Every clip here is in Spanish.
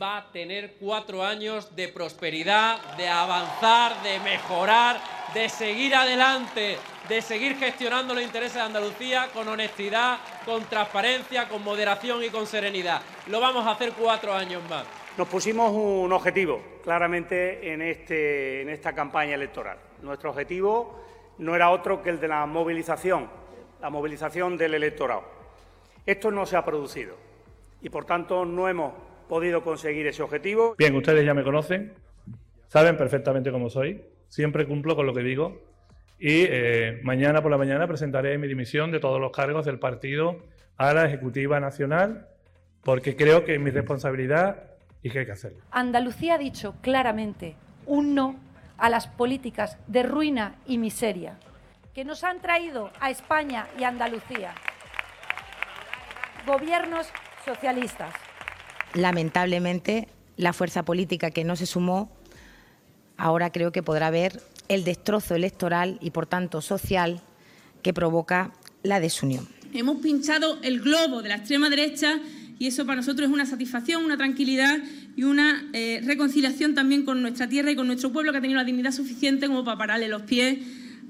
Va a tener cuatro años de prosperidad, de avanzar, de mejorar, de seguir adelante, de seguir gestionando los intereses de Andalucía con honestidad, con transparencia, con moderación y con serenidad. Lo vamos a hacer cuatro años más. Nos pusimos un objetivo claramente en, este, en esta campaña electoral. Nuestro objetivo no era otro que el de la movilización, la movilización del electorado. Esto no se ha producido y, por tanto, no hemos podido conseguir ese objetivo. Bien, ustedes ya me conocen, saben perfectamente cómo soy, siempre cumplo con lo que digo y eh, mañana por la mañana presentaré mi dimisión de todos los cargos del partido a la Ejecutiva Nacional porque creo que es mi responsabilidad y que hay que hacerlo. Andalucía ha dicho claramente un no a las políticas de ruina y miseria que nos han traído a España y Andalucía gobiernos socialistas lamentablemente, la fuerza política que no se sumó, ahora creo que podrá ver el destrozo electoral y, por tanto, social que provoca la desunión. Hemos pinchado el globo de la extrema derecha y eso para nosotros es una satisfacción, una tranquilidad y una eh, reconciliación también con nuestra tierra y con nuestro pueblo que ha tenido la dignidad suficiente como para pararle los pies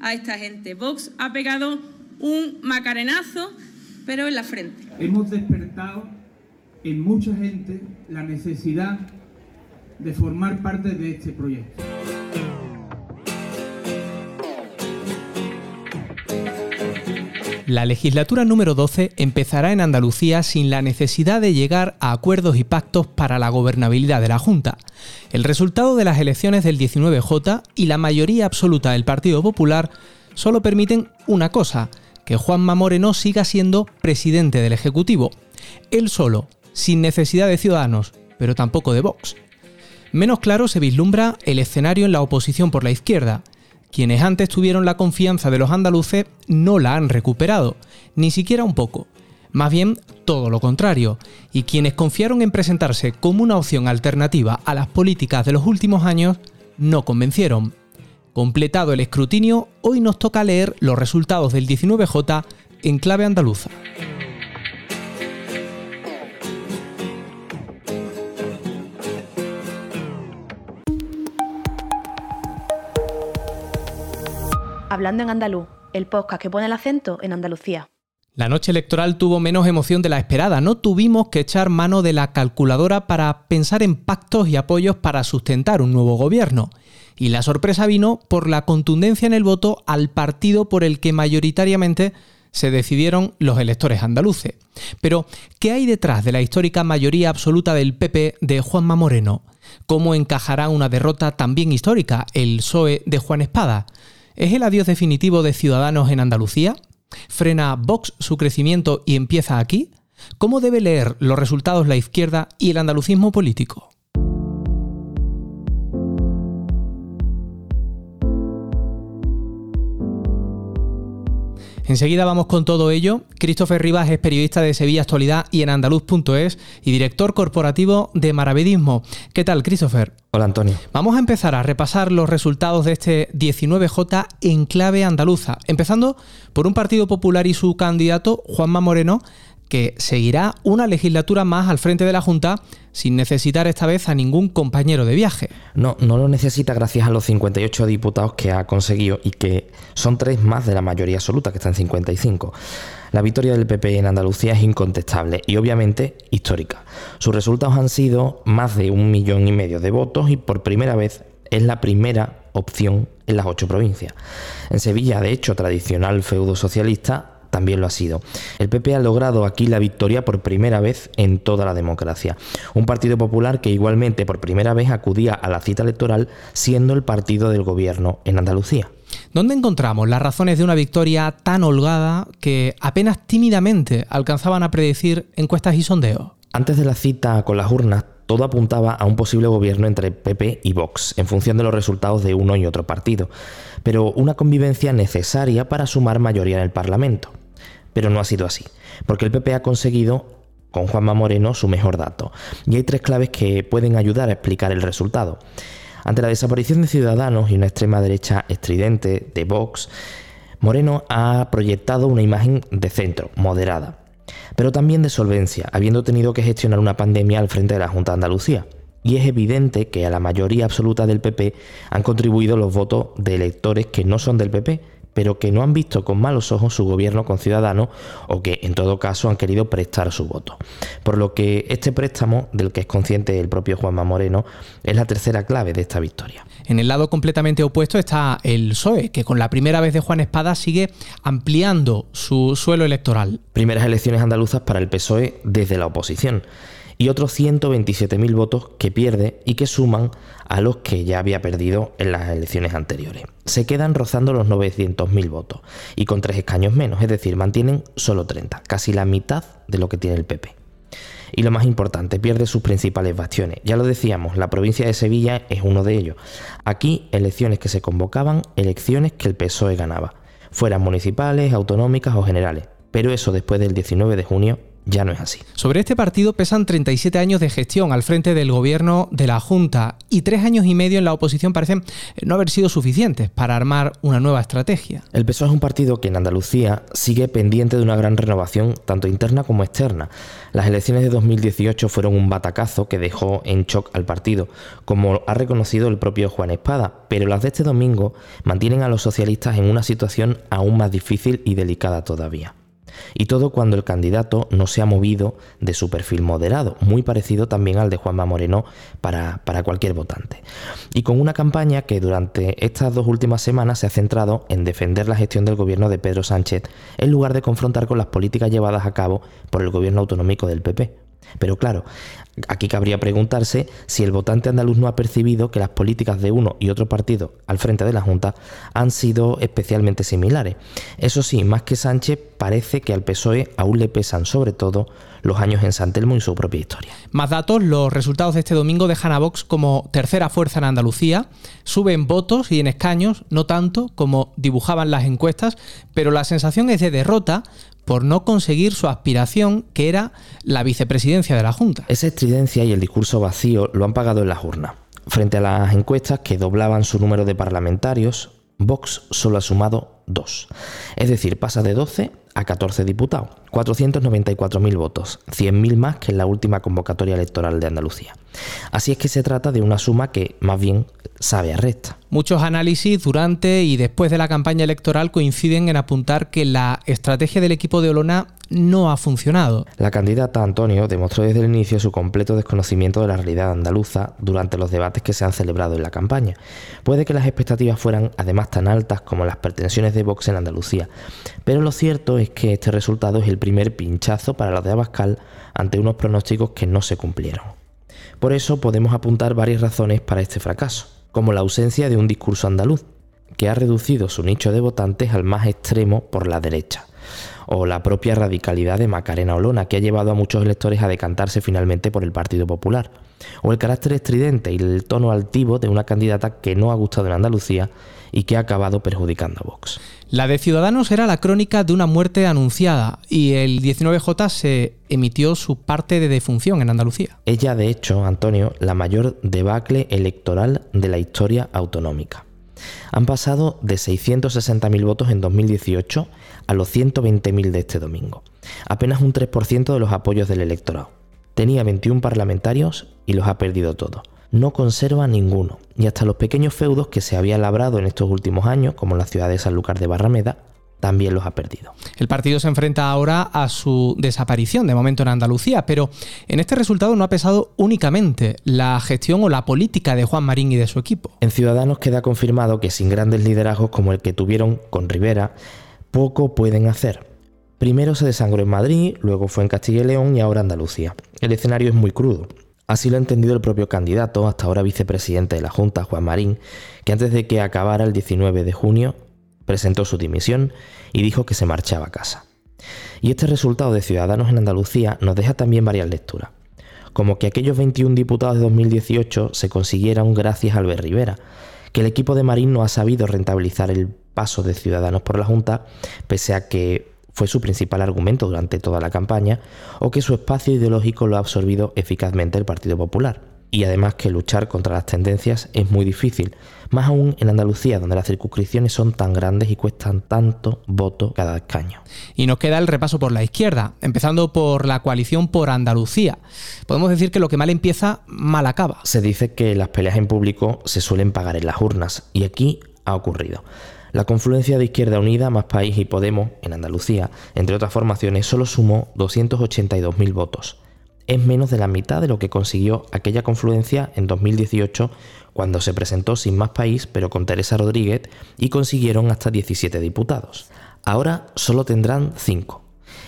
a esta gente. Vox ha pegado un macarenazo, pero en la frente. Hemos despertado en mucha gente la necesidad de formar parte de este proyecto. La legislatura número 12 empezará en Andalucía sin la necesidad de llegar a acuerdos y pactos para la gobernabilidad de la Junta. El resultado de las elecciones del 19J y la mayoría absoluta del Partido Popular solo permiten una cosa, que Juanma Moreno siga siendo presidente del Ejecutivo. Él solo, sin necesidad de Ciudadanos, pero tampoco de Vox. Menos claro se vislumbra el escenario en la oposición por la izquierda. Quienes antes tuvieron la confianza de los andaluces no la han recuperado, ni siquiera un poco. Más bien todo lo contrario, y quienes confiaron en presentarse como una opción alternativa a las políticas de los últimos años no convencieron. Completado el escrutinio, hoy nos toca leer los resultados del 19J en clave andaluza. Hablando en andaluz, el podcast que pone el acento en Andalucía. La noche electoral tuvo menos emoción de la esperada. No tuvimos que echar mano de la calculadora para pensar en pactos y apoyos para sustentar un nuevo gobierno. Y la sorpresa vino por la contundencia en el voto al partido por el que mayoritariamente se decidieron los electores andaluces. Pero, ¿qué hay detrás de la histórica mayoría absoluta del PP de Juanma Moreno? ¿Cómo encajará una derrota también histórica, el PSOE de Juan Espada? ¿Es el adiós definitivo de Ciudadanos en Andalucía? ¿Frena Vox su crecimiento y empieza aquí? ¿Cómo debe leer los resultados la izquierda y el andalucismo político? Enseguida vamos con todo ello. Christopher Rivas es periodista de Sevilla Actualidad y en andaluz.es y director corporativo de Maravedismo. ¿Qué tal, Christopher? Hola, Antonio. Vamos a empezar a repasar los resultados de este 19J en clave andaluza, empezando por un Partido Popular y su candidato, Juanma Moreno, que seguirá una legislatura más al frente de la Junta sin necesitar esta vez a ningún compañero de viaje. No, no lo necesita gracias a los 58 diputados que ha conseguido y que son tres más de la mayoría absoluta, que está en 55. La victoria del PP en Andalucía es incontestable y obviamente histórica. Sus resultados han sido más de un millón y medio de votos y por primera vez es la primera opción en las ocho provincias. En Sevilla, de hecho, tradicional feudo socialista, también lo ha sido. El PP ha logrado aquí la victoria por primera vez en toda la democracia. Un Partido Popular que igualmente por primera vez acudía a la cita electoral siendo el partido del gobierno en Andalucía. ¿Dónde encontramos las razones de una victoria tan holgada que apenas tímidamente alcanzaban a predecir encuestas y sondeos? Antes de la cita con las urnas, todo apuntaba a un posible gobierno entre PP y Vox, en función de los resultados de uno y otro partido, pero una convivencia necesaria para sumar mayoría en el Parlamento. Pero no ha sido así, porque el PP ha conseguido con Juanma Moreno su mejor dato, y hay tres claves que pueden ayudar a explicar el resultado. Ante la desaparición de Ciudadanos y una extrema derecha estridente de Vox, Moreno ha proyectado una imagen de centro, moderada. pero también de solvencia, habiendo tenido que gestionar una pandemia al frente de la Junta de Andalucía. Y es evidente que a la mayoría absoluta del PP han contribuido los votos de electores que no son del PP, pero que no han visto con malos ojos su gobierno con Ciudadanos o que en todo caso han querido prestar su voto. Por lo que este préstamo, del que es consciente el propio Juanma Moreno, es la tercera clave de esta victoria. En el lado completamente opuesto está el PSOE, que con la primera vez de Juan Espada sigue ampliando su suelo electoral. Primeras elecciones andaluzas para el PSOE desde la oposición y otros 127.000 votos que pierde y que suman a los que ya había perdido en las elecciones anteriores. Se quedan rozando los 900.000 votos y con tres escaños menos, es decir, mantienen solo 30, casi la mitad de lo que tiene el PP. Y lo más importante, pierde sus principales bastiones. Ya lo decíamos, la provincia de Sevilla es uno de ellos. Aquí, elecciones que se convocaban, elecciones que el PSOE ganaba, fueran municipales, autonómicas o generales. Pero eso después del 19 de junio ya no es así. Sobre este partido pesan 37 años de gestión al frente del gobierno de la Junta y tres años y medio en la oposición parecen no haber sido suficientes para armar una nueva estrategia. El PSOE es un partido que en Andalucía sigue pendiente de una gran renovación tanto interna como externa. Las elecciones de 2018 fueron un batacazo que dejó en shock al partido, como ha reconocido el propio Juan Espada, pero las de este domingo mantienen a los socialistas en una situación aún más difícil y delicada todavía. Y todo cuando el candidato no se ha movido de su perfil moderado, muy parecido también al de Juanma Moreno para, para cualquier votante. Y con una campaña que durante estas dos últimas semanas se ha centrado en defender la gestión del gobierno de Pedro Sánchez en lugar de confrontar con las políticas llevadas a cabo por el gobierno autonómico del PP. Pero claro, aquí cabría preguntarse si el votante andaluz no ha percibido que las políticas de uno y otro partido al frente de la Junta han sido especialmente similares. Eso sí, más que Sánchez, parece que al PSOE aún le pesan sobre todo los años en San Telmo y su propia historia. Más datos, los resultados de este domingo dejan a Vox como tercera fuerza en Andalucía, suben votos y en escaños, no tanto como dibujaban las encuestas, pero la sensación es de derrota por no conseguir su aspiración, que era la vicepresidencia de la Junta. Esa estridencia y el discurso vacío lo han pagado en las urnas. Frente a las encuestas que doblaban su número de parlamentarios, Vox solo ha sumado dos. Es decir, pasa de 12 a 14 diputados, 494.000 votos, 100.000 más que en la última convocatoria electoral de Andalucía. Así es que se trata de una suma que más bien sabe a recta. Muchos análisis durante y después de la campaña electoral coinciden en apuntar que la estrategia del equipo de Olona no ha funcionado. La candidata Antonio demostró desde el inicio su completo desconocimiento de la realidad andaluza durante los debates que se han celebrado en la campaña. Puede que las expectativas fueran además tan altas como las pretensiones de Vox en Andalucía, pero lo cierto es que este resultado es el primer pinchazo para los de Abascal ante unos pronósticos que no se cumplieron. Por eso podemos apuntar varias razones para este fracaso, como la ausencia de un discurso andaluz, que ha reducido su nicho de votantes al más extremo por la derecha, o la propia radicalidad de Macarena Olona, que ha llevado a muchos electores a decantarse finalmente por el Partido Popular, o el carácter estridente y el tono altivo de una candidata que no ha gustado en Andalucía y que ha acabado perjudicando a Vox. La de Ciudadanos era la crónica de una muerte anunciada y el 19J se emitió su parte de defunción en Andalucía. Ella, de hecho, Antonio, la mayor debacle electoral de la historia autonómica. Han pasado de 660.000 votos en 2018 a los 120.000 de este domingo. Apenas un 3% de los apoyos del electorado. Tenía 21 parlamentarios y los ha perdido todos no conserva ninguno, y hasta los pequeños feudos que se había labrado en estos últimos años, como la ciudad de Sanlúcar de Barrameda, también los ha perdido. El partido se enfrenta ahora a su desaparición de momento en Andalucía, pero en este resultado no ha pesado únicamente la gestión o la política de Juan Marín y de su equipo. En Ciudadanos queda confirmado que sin grandes liderazgos como el que tuvieron con Rivera, poco pueden hacer. Primero se desangró en Madrid, luego fue en Castilla y León y ahora Andalucía. El escenario es muy crudo. Así lo ha entendido el propio candidato, hasta ahora vicepresidente de la Junta, Juan Marín, que antes de que acabara el 19 de junio presentó su dimisión y dijo que se marchaba a casa. Y este resultado de Ciudadanos en Andalucía nos deja también varias lecturas, como que aquellos 21 diputados de 2018 se consiguieron gracias a Albert Rivera, que el equipo de Marín no ha sabido rentabilizar el paso de Ciudadanos por la Junta, pese a que fue su principal argumento durante toda la campaña, o que su espacio ideológico lo ha absorbido eficazmente el Partido Popular. Y además que luchar contra las tendencias es muy difícil, más aún en Andalucía, donde las circunscripciones son tan grandes y cuestan tanto voto cada escaño. Y nos queda el repaso por la izquierda, empezando por la coalición por Andalucía. Podemos decir que lo que mal empieza, mal acaba. Se dice que las peleas en público se suelen pagar en las urnas, y aquí ha ocurrido. La confluencia de Izquierda Unida, Más País y Podemos en Andalucía, entre otras formaciones, solo sumó 282.000 votos. Es menos de la mitad de lo que consiguió aquella confluencia en 2018 cuando se presentó sin Más País pero con Teresa Rodríguez y consiguieron hasta 17 diputados. Ahora solo tendrán 5.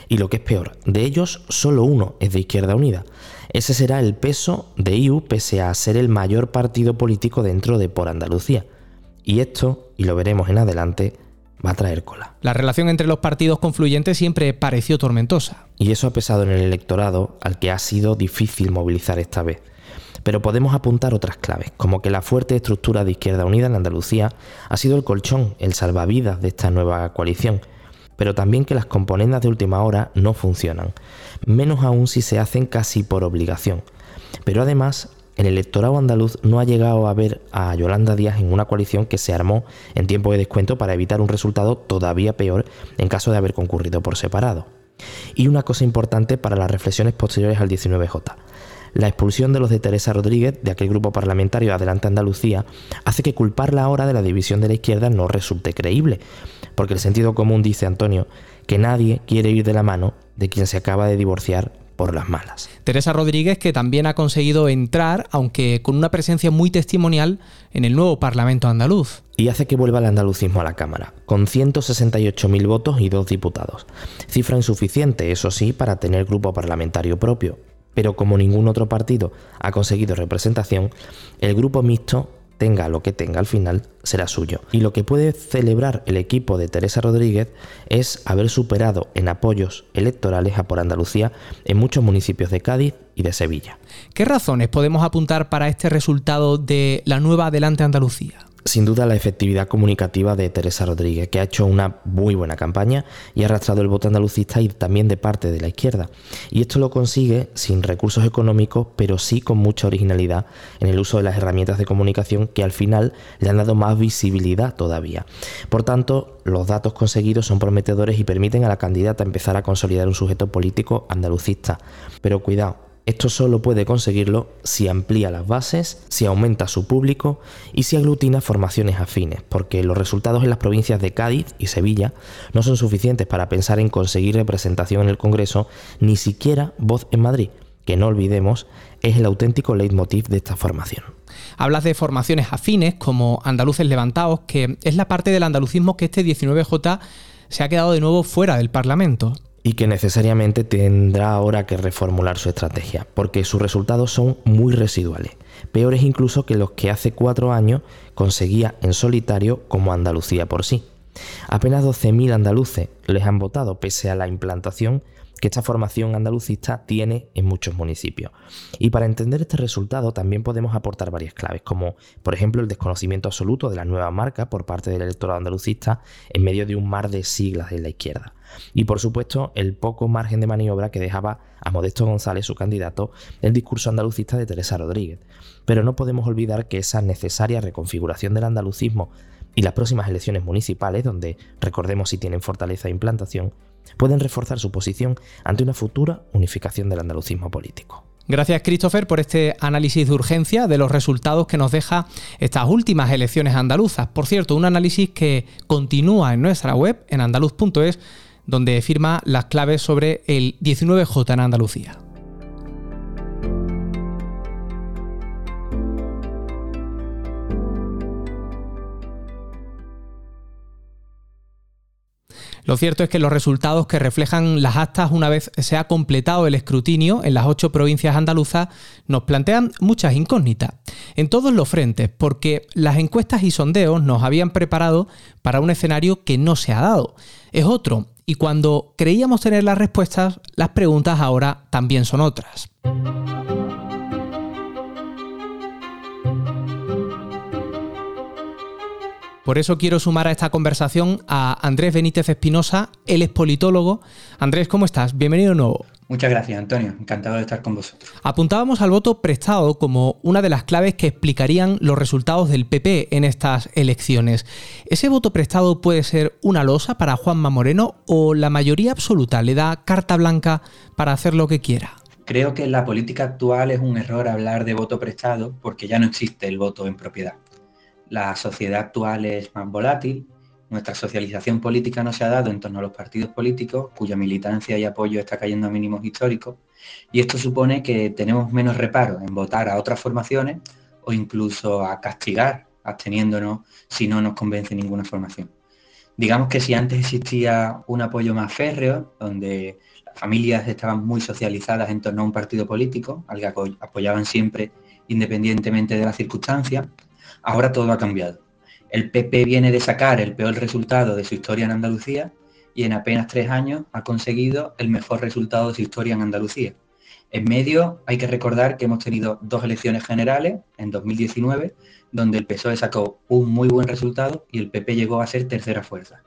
Y lo que es peor, de ellos solo uno es de Izquierda Unida. Ese será el peso de IU pese a ser el mayor partido político dentro de Por Andalucía. Y esto, y lo veremos en adelante, va a traer cola. La relación entre los partidos confluyentes siempre pareció tormentosa. Y eso ha pesado en el electorado al que ha sido difícil movilizar esta vez. Pero podemos apuntar otras claves, como que la fuerte estructura de Izquierda Unida en Andalucía ha sido el colchón, el salvavidas de esta nueva coalición, pero también que las componendas de última hora no funcionan, menos aún si se hacen casi por obligación. Pero además el electorado andaluz no ha llegado a ver a Yolanda Díaz en una coalición que se armó en tiempo de descuento para evitar un resultado todavía peor en caso de haber concurrido por separado. Y una cosa importante para las reflexiones posteriores al 19J. La expulsión de los de Teresa Rodríguez de aquel grupo parlamentario Adelante Andalucía hace que culparla ahora de la división de la izquierda no resulte creíble, porque el sentido común dice Antonio que nadie quiere ir de la mano de quien se acaba de divorciar por las malas. Teresa Rodríguez que también ha conseguido entrar, aunque con una presencia muy testimonial, en el nuevo Parlamento andaluz. Y hace que vuelva el andalucismo a la Cámara, con 168.000 votos y dos diputados. Cifra insuficiente, eso sí, para tener grupo parlamentario propio. Pero como ningún otro partido ha conseguido representación, el grupo mixto tenga lo que tenga al final, será suyo. Y lo que puede celebrar el equipo de Teresa Rodríguez es haber superado en apoyos electorales a por Andalucía en muchos municipios de Cádiz y de Sevilla. ¿Qué razones podemos apuntar para este resultado de la nueva Adelante Andalucía? Sin duda la efectividad comunicativa de Teresa Rodríguez, que ha hecho una muy buena campaña y ha arrastrado el voto andalucista y también de parte de la izquierda. Y esto lo consigue sin recursos económicos, pero sí con mucha originalidad en el uso de las herramientas de comunicación que al final le han dado más visibilidad todavía. Por tanto, los datos conseguidos son prometedores y permiten a la candidata empezar a consolidar un sujeto político andalucista. Pero cuidado, esto solo puede conseguirlo si amplía las bases, si aumenta su público y si aglutina formaciones afines, porque los resultados en las provincias de Cádiz y Sevilla no son suficientes para pensar en conseguir representación en el Congreso, ni siquiera voz en Madrid, que no olvidemos es el auténtico leitmotiv de esta formación. Hablas de formaciones afines como andaluces levantados, que es la parte del andalucismo que este 19J se ha quedado de nuevo fuera del Parlamento y que necesariamente tendrá ahora que reformular su estrategia, porque sus resultados son muy residuales, peores incluso que los que hace cuatro años conseguía en solitario como Andalucía por sí. Apenas 12.000 andaluces les han votado pese a la implantación que esta formación andalucista tiene en muchos municipios. Y para entender este resultado también podemos aportar varias claves, como por ejemplo el desconocimiento absoluto de la nueva marca por parte del electorado andalucista en medio de un mar de siglas de la izquierda. Y por supuesto el poco margen de maniobra que dejaba a Modesto González, su candidato, el discurso andalucista de Teresa Rodríguez. Pero no podemos olvidar que esa necesaria reconfiguración del andalucismo y las próximas elecciones municipales, donde recordemos si tienen fortaleza de implantación, pueden reforzar su posición ante una futura unificación del andalucismo político. Gracias Christopher por este análisis de urgencia de los resultados que nos deja estas últimas elecciones andaluzas. Por cierto, un análisis que continúa en nuestra web, en andaluz.es, donde firma las claves sobre el 19J en Andalucía. Lo cierto es que los resultados que reflejan las actas una vez se ha completado el escrutinio en las ocho provincias andaluzas nos plantean muchas incógnitas en todos los frentes, porque las encuestas y sondeos nos habían preparado para un escenario que no se ha dado. Es otro, y cuando creíamos tener las respuestas, las preguntas ahora también son otras. Por eso quiero sumar a esta conversación a Andrés Benítez Espinosa, él es politólogo. Andrés, ¿cómo estás? Bienvenido de nuevo. Muchas gracias, Antonio. Encantado de estar con vosotros. Apuntábamos al voto prestado como una de las claves que explicarían los resultados del PP en estas elecciones. ¿Ese voto prestado puede ser una losa para Juanma Moreno o la mayoría absoluta le da carta blanca para hacer lo que quiera? Creo que en la política actual es un error hablar de voto prestado porque ya no existe el voto en propiedad. La sociedad actual es más volátil nuestra socialización política no se ha dado en torno a los partidos políticos, cuya militancia y apoyo está cayendo a mínimos históricos, y esto supone que tenemos menos reparo en votar a otras formaciones o incluso a castigar, absteniéndonos si no nos convence ninguna formación. Digamos que si antes existía un apoyo más férreo, donde las familias estaban muy socializadas en torno a un partido político, al que apoyaban siempre independientemente de las circunstancias, ahora todo ha cambiado el PP viene de sacar el peor resultado de su historia en Andalucía y en apenas tres años ha conseguido el mejor resultado de su historia en Andalucía. En medio hay que recordar que hemos tenido dos elecciones generales en 2019, donde el PSOE sacó un muy buen resultado y el PP llegó a ser tercera fuerza.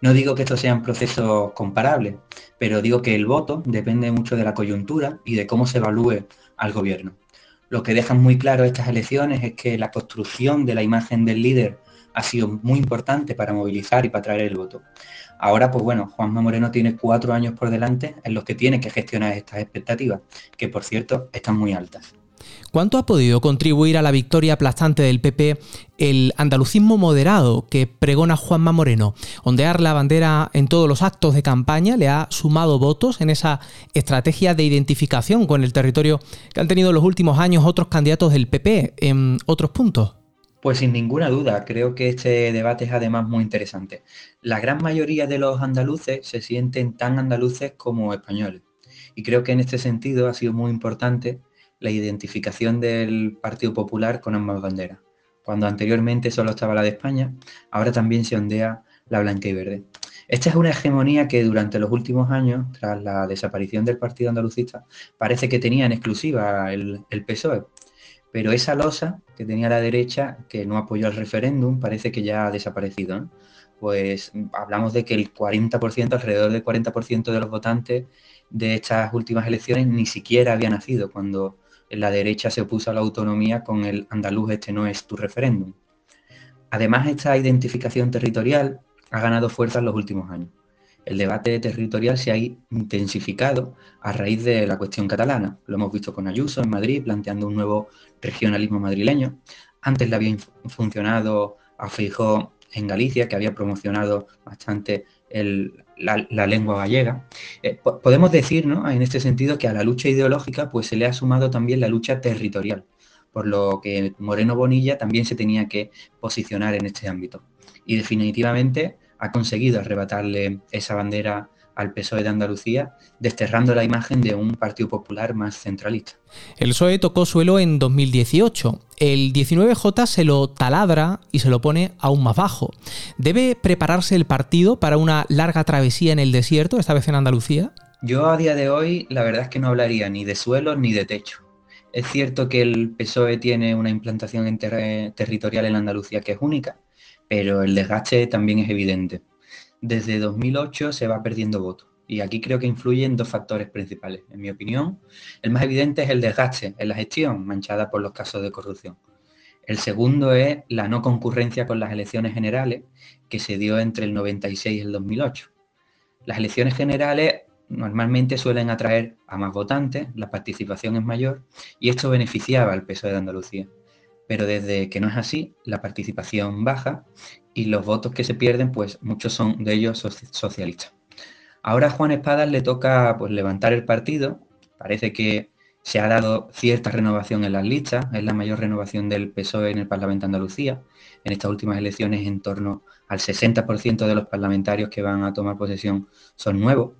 No digo que estos sean procesos comparables, pero digo que el voto depende mucho de la coyuntura y de cómo se evalúe al gobierno. Lo que dejan muy claro estas elecciones es que la construcción de la imagen del líder ha sido muy importante para movilizar y para traer el voto. Ahora, pues bueno, Juanma Moreno tiene cuatro años por delante en los que tiene que gestionar estas expectativas, que por cierto están muy altas. ¿Cuánto ha podido contribuir a la victoria aplastante del PP el andalucismo moderado que pregona Juanma Moreno? Ondear la bandera en todos los actos de campaña le ha sumado votos en esa estrategia de identificación con el territorio que han tenido en los últimos años otros candidatos del PP en otros puntos. Pues sin ninguna duda, creo que este debate es además muy interesante. La gran mayoría de los andaluces se sienten tan andaluces como españoles. Y creo que en este sentido ha sido muy importante la identificación del Partido Popular con ambas banderas. Cuando anteriormente solo estaba la de España, ahora también se ondea la blanca y verde. Esta es una hegemonía que durante los últimos años, tras la desaparición del Partido Andalucista, parece que tenía en exclusiva el, PSOE, pero esa losa que tenía la derecha, que no apoyó el referéndum, parece que ya ha desaparecido. Pues hablamos de que el 40%, alrededor del 40% de los votantes de estas últimas elecciones ni siquiera había nacido cuando la derecha se opuso a la autonomía con el andaluz este no es tu referéndum. Además, esta identificación territorial ha ganado fuerza en los últimos años el debate territorial se ha intensificado a raíz de la cuestión catalana. Lo hemos visto con Ayuso en Madrid, planteando un nuevo regionalismo madrileño. Antes le había funcionado a Feijó en Galicia, que había promocionado bastante la, lengua gallega. Eh, podemos decir, ¿no? en este sentido, que a la lucha ideológica pues, se le ha sumado también la lucha territorial, por lo que Moreno Bonilla también se tenía que posicionar en este ámbito. Y definitivamente ha conseguido arrebatarle esa bandera al PSOE de Andalucía, desterrando la imagen de un Partido Popular más centralista. El PSOE tocó suelo en 2018. El 19J se lo taladra y se lo pone aún más bajo. ¿Debe prepararse el partido para una larga travesía en el desierto, esta vez en Andalucía? Yo a día de hoy la verdad es que no hablaría ni de suelo ni de techo. Es cierto que el PSOE tiene una implantación territorial en Andalucía que es única, pero el desgaste también es evidente. Desde 2008 se va perdiendo votos y aquí creo que influyen dos factores principales. En mi opinión, el más evidente es el desgaste en la gestión manchada por los casos de corrupción. El segundo es la no concurrencia con las elecciones generales que se dio entre el 96 y el 2008. Las elecciones generales normalmente suelen atraer a más votantes, la participación es mayor y esto beneficiaba al PSOE de Andalucía pero desde que no es así, la participación baja y los votos que se pierden, pues muchos son de ellos socialistas. Ahora a Juan Espadas le toca pues, levantar el partido, parece que se ha dado cierta renovación en las listas, es la mayor renovación del PSOE en el Parlamento de Andalucía. En estas últimas elecciones en torno al 60% de los parlamentarios que van a tomar posesión son nuevos.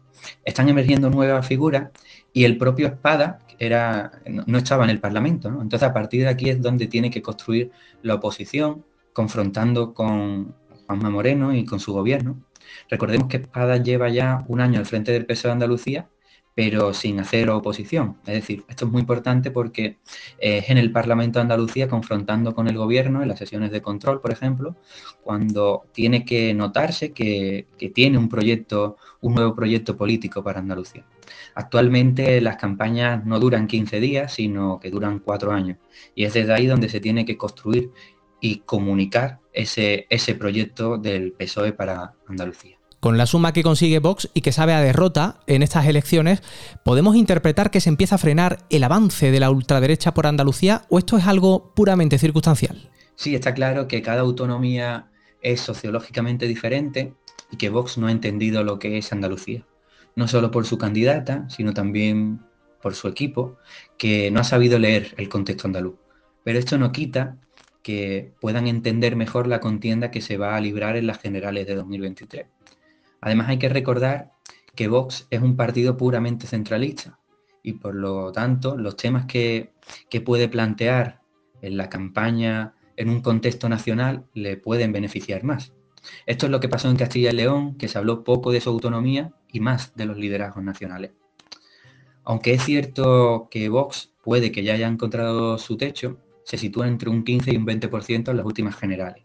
Están emergiendo nuevas figuras y el propio Espada era, no, estaba en el Parlamento. Entonces, a partir de aquí es donde tiene que construir la oposición, confrontando con Juanma Moreno y con su gobierno. Recordemos que Espada lleva ya un año al frente del PSOE de Andalucía, pero sin hacer oposición. Es decir, esto es muy importante porque es en el Parlamento de Andalucía confrontando con el gobierno en las sesiones de control, por ejemplo, cuando tiene que notarse que, tiene un proyecto, un nuevo proyecto político para Andalucía. Actualmente las campañas no duran 15 días, sino que duran cuatro años. Y es desde ahí donde se tiene que construir y comunicar ese, ese proyecto del PSOE para Andalucía. Con la suma que consigue Vox y que sabe a derrota en estas elecciones, ¿podemos interpretar que se empieza a frenar el avance de la ultraderecha por Andalucía o esto es algo puramente circunstancial? Sí, está claro que cada autonomía es sociológicamente diferente y que Vox no ha entendido lo que es Andalucía. No solo por su candidata, sino también por su equipo, que no ha sabido leer el contexto andaluz. Pero esto no quita que puedan entender mejor la contienda que se va a librar en las generales de 2023. Además hay que recordar que Vox es un partido puramente centralista y por lo tanto los temas que, puede plantear en la campaña en un contexto nacional le pueden beneficiar más. Esto es lo que pasó en Castilla y León, que se habló poco de su autonomía y más de los liderazgos nacionales. Aunque es cierto que Vox puede que ya haya encontrado su techo, se sitúa entre un 15 y un 20% en las últimas generales.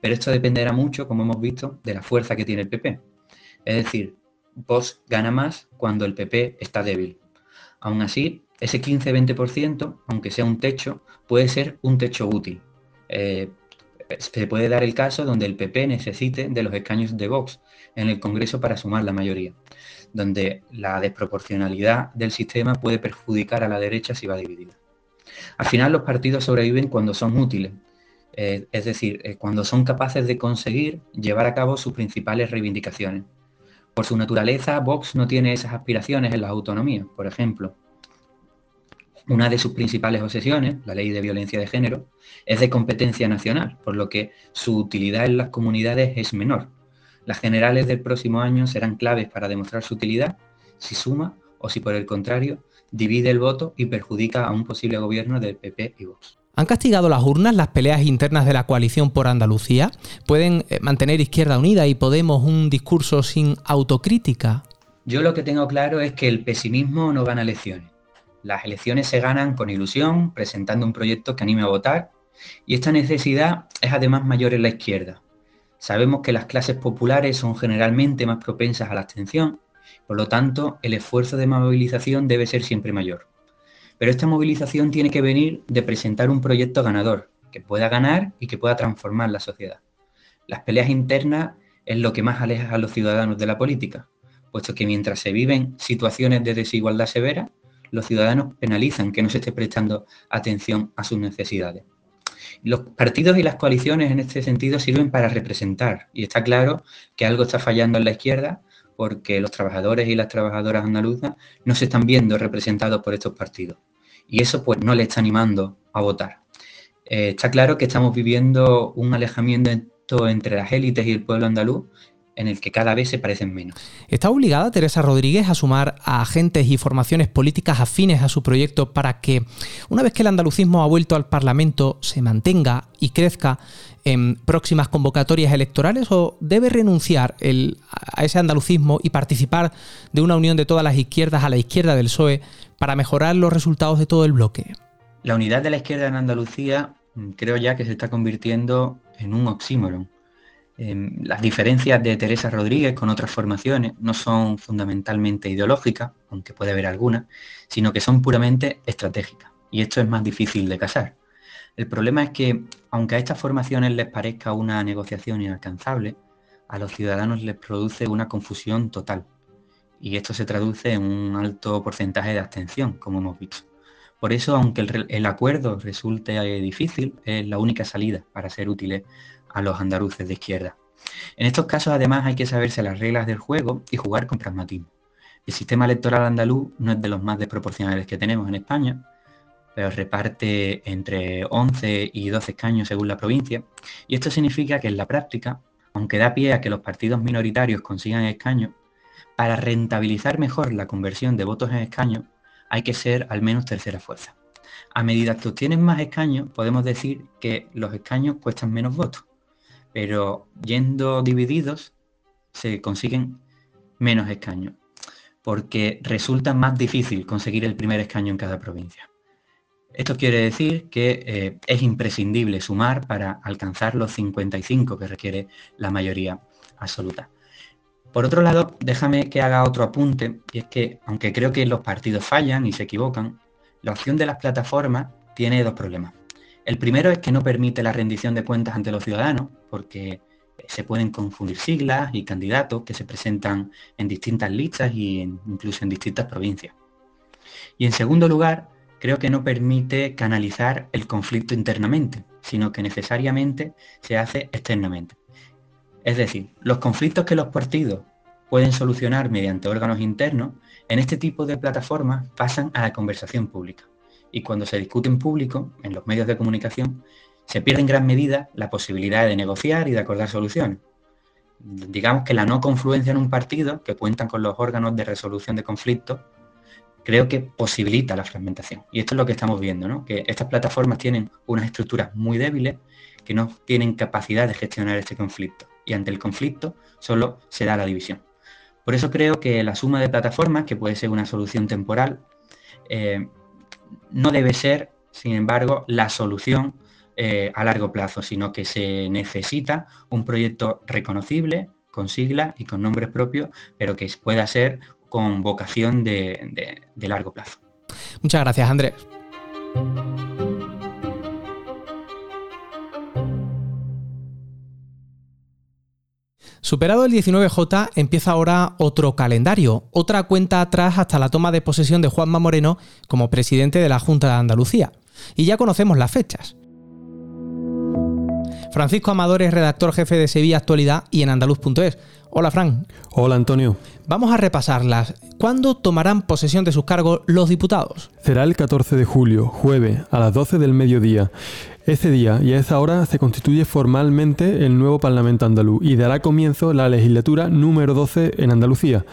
Pero esto dependerá mucho, como hemos visto, de la fuerza que tiene el PP. Es decir, Vox gana más cuando el PP está débil. Aún así, ese 15-20%, aunque sea un techo, puede ser un techo útil. Eh, se puede dar el caso donde el PP necesite de los escaños de Vox en el Congreso para sumar la mayoría, donde la desproporcionalidad del sistema puede perjudicar a la derecha si va dividida. Al final los partidos sobreviven cuando son útiles, eh, es decir, eh, cuando son capaces de conseguir llevar a cabo sus principales reivindicaciones. Por su naturaleza, Vox no tiene esas aspiraciones en la autonomía. Por ejemplo, una de sus principales obsesiones, la ley de violencia de género, es de competencia nacional, por lo que su utilidad en las comunidades es menor. Las generales del próximo año serán claves para demostrar su utilidad si suma o si por el contrario divide el voto y perjudica a un posible gobierno del PP y Vox. ¿Han castigado las urnas las peleas internas de la coalición por Andalucía? ¿Pueden eh, mantener Izquierda Unida y Podemos un discurso sin autocrítica? Yo lo que tengo claro es que el pesimismo no gana elecciones. Las elecciones se ganan con ilusión, presentando un proyecto que anime a votar, y esta necesidad es además mayor en la izquierda. Sabemos que las clases populares son generalmente más propensas a la abstención, por lo tanto, el esfuerzo de movilización debe ser siempre mayor. Pero esta movilización tiene que venir de presentar un proyecto ganador, que pueda ganar y que pueda transformar la sociedad. Las peleas internas es lo que más aleja a los ciudadanos de la política, puesto que mientras se viven situaciones de desigualdad severa, los ciudadanos penalizan que no se esté prestando atención a sus necesidades. Los partidos y las coaliciones en este sentido sirven para representar y está claro que algo está fallando en la izquierda porque los trabajadores y las trabajadoras andaluzas no se están viendo representados por estos partidos. Y eso pues no le está animando a votar. Eh, está claro que estamos viviendo un alejamiento entre las élites y el pueblo andaluz en el que cada vez se parecen menos. ¿Está obligada Teresa Rodríguez a sumar a agentes y formaciones políticas afines a su proyecto para que, una vez que el andalucismo ha vuelto al Parlamento, se mantenga y crezca en próximas convocatorias electorales o debe renunciar a ese andalucismo y participar de una unión de todas las izquierdas a la izquierda del PSOE para mejorar los resultados de todo el bloque? La unidad de la izquierda en Andalucía mm, creo ya que se está convirtiendo en un oxímoron. Em, las diferencias de Teresa Rodríguez con otras formaciones no son fundamentalmente ideológicas, aunque puede haber algunas, sino que son puramente estratégicas. Y esto es más difícil de casar. El problema es que, aunque a estas formaciones les parezca una negociación inalcanzable, a los ciudadanos les produce una confusión total. Y esto se traduce en un alto porcentaje de abstención, como hemos visto. Por eso, aunque el, acuerdo resulte difícil, es la única salida para ser útiles a los andaluces de izquierda. En estos casos, además, hay que saberse las reglas del juego y jugar con pragmatismo. El sistema electoral andaluz no es de los más desproporcionales que tenemos en España, pero reparte entre 11 y 12 escaños según la provincia, y esto significa que en la práctica, aunque da pie a que los partidos minoritarios consigan escaños, para rentabilizar mejor la conversión de votos en escaños hay que ser al menos tercera fuerza. A medida que obtienen más escaños, podemos decir que los escaños cuestan menos votos, pero yendo divididos se consiguen menos escaños. porque resulta más difícil conseguir el primer escaño en cada provincia. Esto quiere decir que eh, es imprescindible sumar para alcanzar los 55 que requiere la mayoría absoluta. Por otro lado, déjame que haga otro apunte, y es que, aunque creo que los partidos fallan y se equivocan, la opción de las plataformas tiene dos problemas. El primero es que no permite la rendición de cuentas ante los ciudadanos, porque se pueden confundir siglas y candidatos que se presentan en distintas listas y incluso en distintas provincias. Y en segundo lugar, creo que no permite canalizar el conflicto internamente, sino que necesariamente se hace externamente. Es decir, los conflictos que los partidos pueden solucionar mediante órganos internos, en este tipo de plataformas pasan a la conversación pública. Y cuando se discute en público, en los medios de comunicación, se pierde en gran medida la posibilidad de negociar y de acordar soluciones. Digamos que la no confluencia en un partido, que cuentan con los órganos de resolución de conflictos, creo que posibilita la fragmentación. Y esto es lo que estamos viendo, ¿no? que estas plataformas tienen unas estructuras muy débiles que no tienen capacidad de gestionar este conflicto. Y ante el conflicto solo se da la división. Por eso creo que la suma de plataformas, que puede ser una solución temporal, eh, no debe ser, sin embargo, la solución eh, a largo plazo, sino que se necesita un proyecto reconocible, con siglas y con nombres propios, pero que pueda ser con vocación de, largo plazo. Muchas gracias, Andrés. Superado el 19J, empieza ahora otro calendario, otra cuenta atrás hasta la toma de posesión de Juanma Moreno como presidente de la Junta de Andalucía. Y ya conocemos las fechas. Francisco Amador es redactor jefe de Sevilla Actualidad y en andaluz.es. Hola, Fran. Hola, Antonio. Vamos a repasarlas. ¿Cuándo tomarán posesión de sus cargos los diputados? Será el 14 de julio, jueves, a las 12 del mediodía. Ese día y a esa hora se constituye formalmente el nuevo Parlamento andaluz y dará comienzo la legislatura número 12 en Andalucía.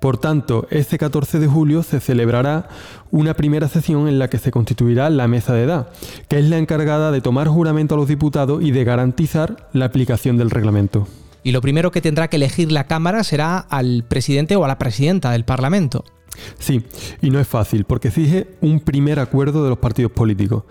Por tanto, este 14 de julio se celebrará una primera sesión en la que se constituirá la mesa de edad, que es la encargada de tomar juramento a los diputados y de garantizar la aplicación del reglamento. Y lo primero que tendrá que elegir la Cámara será al presidente o a la presidenta del Parlamento. Sí, y no es fácil, porque exige un primer acuerdo de los partidos políticos.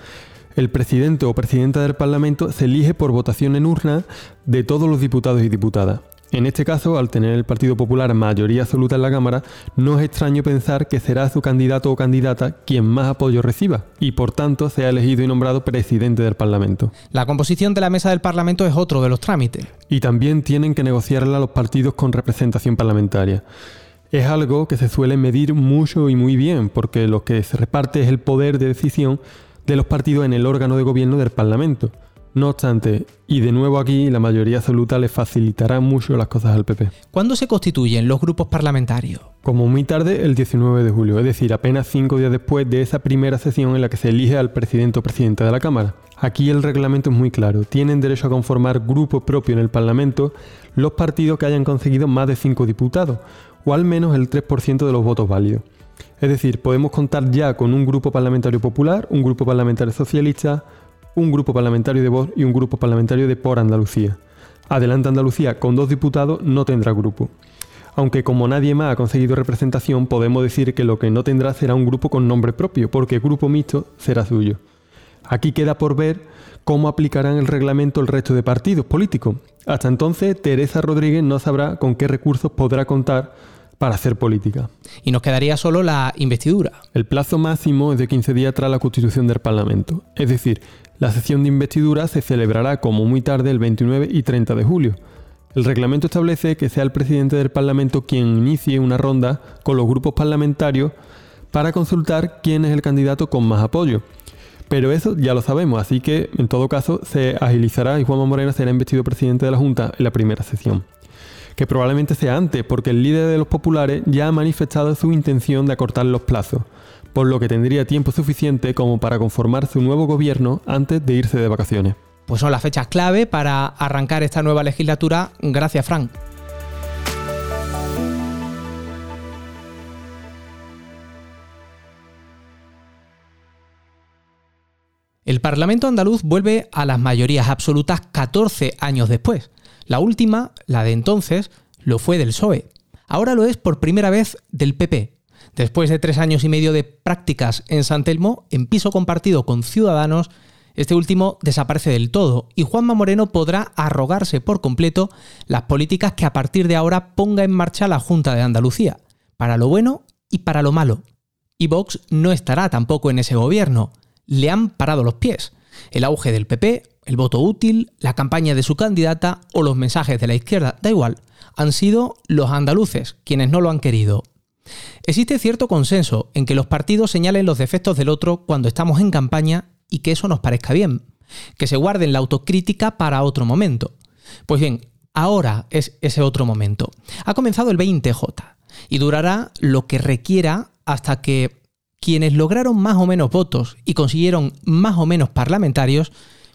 El presidente o presidenta del Parlamento se elige por votación en urna de todos los diputados y diputadas. En este caso, al tener el Partido Popular mayoría absoluta en la Cámara, no es extraño pensar que será su candidato o candidata quien más apoyo reciba y por tanto sea elegido y nombrado presidente del Parlamento. La composición de la mesa del Parlamento es otro de los trámites. Y también tienen que negociarla los partidos con representación parlamentaria. Es algo que se suele medir mucho y muy bien, porque lo que se reparte es el poder de decisión de los partidos en el órgano de gobierno del Parlamento. No obstante, y de nuevo aquí, la mayoría absoluta le facilitará mucho las cosas al PP. ¿Cuándo se constituyen los grupos parlamentarios? Como muy tarde, el 19 de julio, es decir, apenas cinco días después de esa primera sesión en la que se elige al presidente o presidenta de la Cámara. Aquí el reglamento es muy claro. Tienen derecho a conformar grupo propio en el Parlamento los partidos que hayan conseguido más de cinco diputados, o al menos el 3% de los votos válidos. Es decir, podemos contar ya con un grupo parlamentario popular, un grupo parlamentario socialista, un grupo parlamentario de voz y un grupo parlamentario de por Andalucía. Adelante Andalucía con dos diputados no tendrá grupo. Aunque como nadie más ha conseguido representación, podemos decir que lo que no tendrá será un grupo con nombre propio, porque grupo mixto será suyo. Aquí queda por ver cómo aplicarán el reglamento el resto de partidos políticos. Hasta entonces, Teresa Rodríguez no sabrá con qué recursos podrá contar para hacer política. Y nos quedaría solo la investidura. El plazo máximo es de 15 días tras la constitución del Parlamento. Es decir, la sesión de investidura se celebrará como muy tarde el 29 y 30 de julio. El reglamento establece que sea el presidente del Parlamento quien inicie una ronda con los grupos parlamentarios para consultar quién es el candidato con más apoyo. Pero eso ya lo sabemos, así que en todo caso se agilizará y Juanma Moreno será investido presidente de la Junta en la primera sesión. Que probablemente sea antes, porque el líder de los populares ya ha manifestado su intención de acortar los plazos por lo que tendría tiempo suficiente como para conformar su nuevo gobierno antes de irse de vacaciones. Pues son las fechas clave para arrancar esta nueva legislatura. Gracias, Frank. El Parlamento andaluz vuelve a las mayorías absolutas 14 años después. La última, la de entonces, lo fue del PSOE. Ahora lo es por primera vez del PP. Después de tres años y medio de prácticas en San Telmo, en piso compartido con Ciudadanos, este último desaparece del todo y Juanma Moreno podrá arrogarse por completo las políticas que a partir de ahora ponga en marcha la Junta de Andalucía, para lo bueno y para lo malo. Y Vox no estará tampoco en ese gobierno. Le han parado los pies. El auge del PP, el voto útil, la campaña de su candidata o los mensajes de la izquierda, da igual, han sido los andaluces quienes no lo han querido. Existe cierto consenso en que los partidos señalen los defectos del otro cuando estamos en campaña y que eso nos parezca bien, que se guarden la autocrítica para otro momento. Pues bien, ahora es ese otro momento. Ha comenzado el 20J y durará lo que requiera hasta que quienes lograron más o menos votos y consiguieron más o menos parlamentarios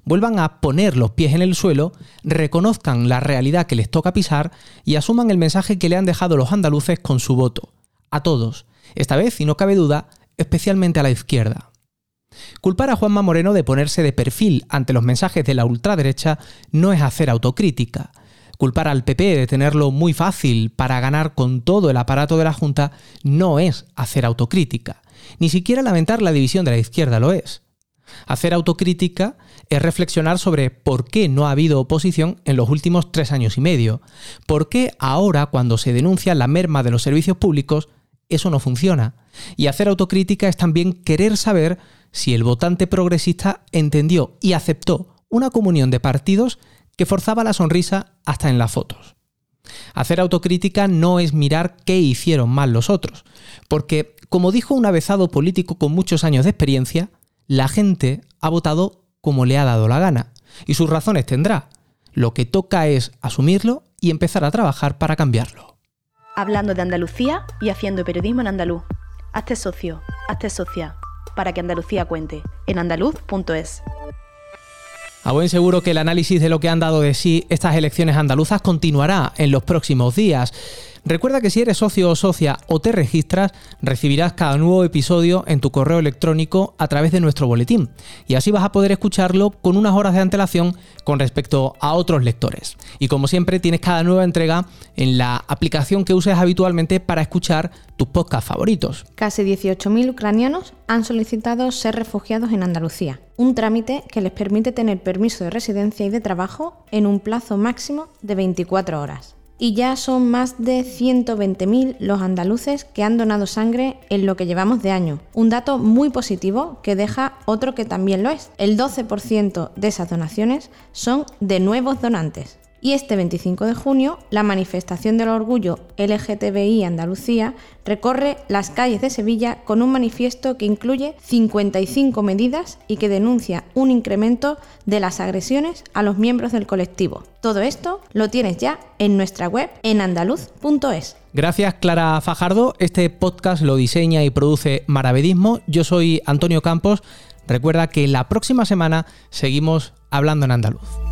vuelvan a poner los pies en el suelo, reconozcan la realidad que les toca pisar y asuman el mensaje que le han dejado los andaluces con su voto. A todos. Esta vez, y no cabe duda, especialmente a la izquierda. Culpar a Juanma Moreno de ponerse de perfil ante los mensajes de la ultraderecha no es hacer autocrítica. Culpar al PP de tenerlo muy fácil para ganar con todo el aparato de la Junta no es hacer autocrítica. Ni siquiera lamentar la división de la izquierda lo es. Hacer autocrítica es reflexionar sobre por qué no ha habido oposición en los últimos tres años y medio. ¿Por qué ahora, cuando se denuncia la merma de los servicios públicos, eso no funciona? Y hacer autocrítica es también querer saber si el votante progresista entendió y aceptó una comunión de partidos que forzaba la sonrisa hasta en las fotos. Hacer autocrítica no es mirar qué hicieron mal los otros, porque, como dijo un avezado político con muchos años de experiencia, la gente ha votado como le ha dado la gana, y sus razones tendrá. Lo que toca es asumirlo y empezar a trabajar para cambiarlo. Hablando de Andalucía y haciendo periodismo en andaluz. Hazte socio, hazte socia, para que Andalucía cuente, en andaluz.es. A buen seguro que el análisis de lo que han dado de sí estas elecciones andaluzas continuará en los próximos días. Recuerda que si eres socio o socia o te registras, recibirás cada nuevo episodio en tu correo electrónico a través de nuestro boletín. Y así vas a poder escucharlo con unas horas de antelación con respecto a otros lectores. Y como siempre, tienes cada nueva entrega en la aplicación que uses habitualmente para escuchar tus podcasts favoritos. Casi 18.000 ucranianos han solicitado ser refugiados en Andalucía, un trámite que les permite tener permiso de residencia y de trabajo en un plazo máximo de 24 horas y ya son más de 120.000 los andaluces que han donado sangre en lo que llevamos de año. Un dato muy positivo que deja otro que también lo es. El 12% de esas donaciones son de nuevos donantes. Y este 25 de junio, la manifestación del orgullo LGTBI Andalucía recorre las calles de Sevilla con un manifiesto que incluye 55 medidas y que denuncia un incremento de las agresiones a los miembros del colectivo. Todo esto lo tienes ya en nuestra web en andaluz.es. Gracias Clara Fajardo. Este podcast lo diseña y produce Maravedismo. Yo soy Antonio Campos. Recuerda que la próxima semana seguimos hablando en andaluz.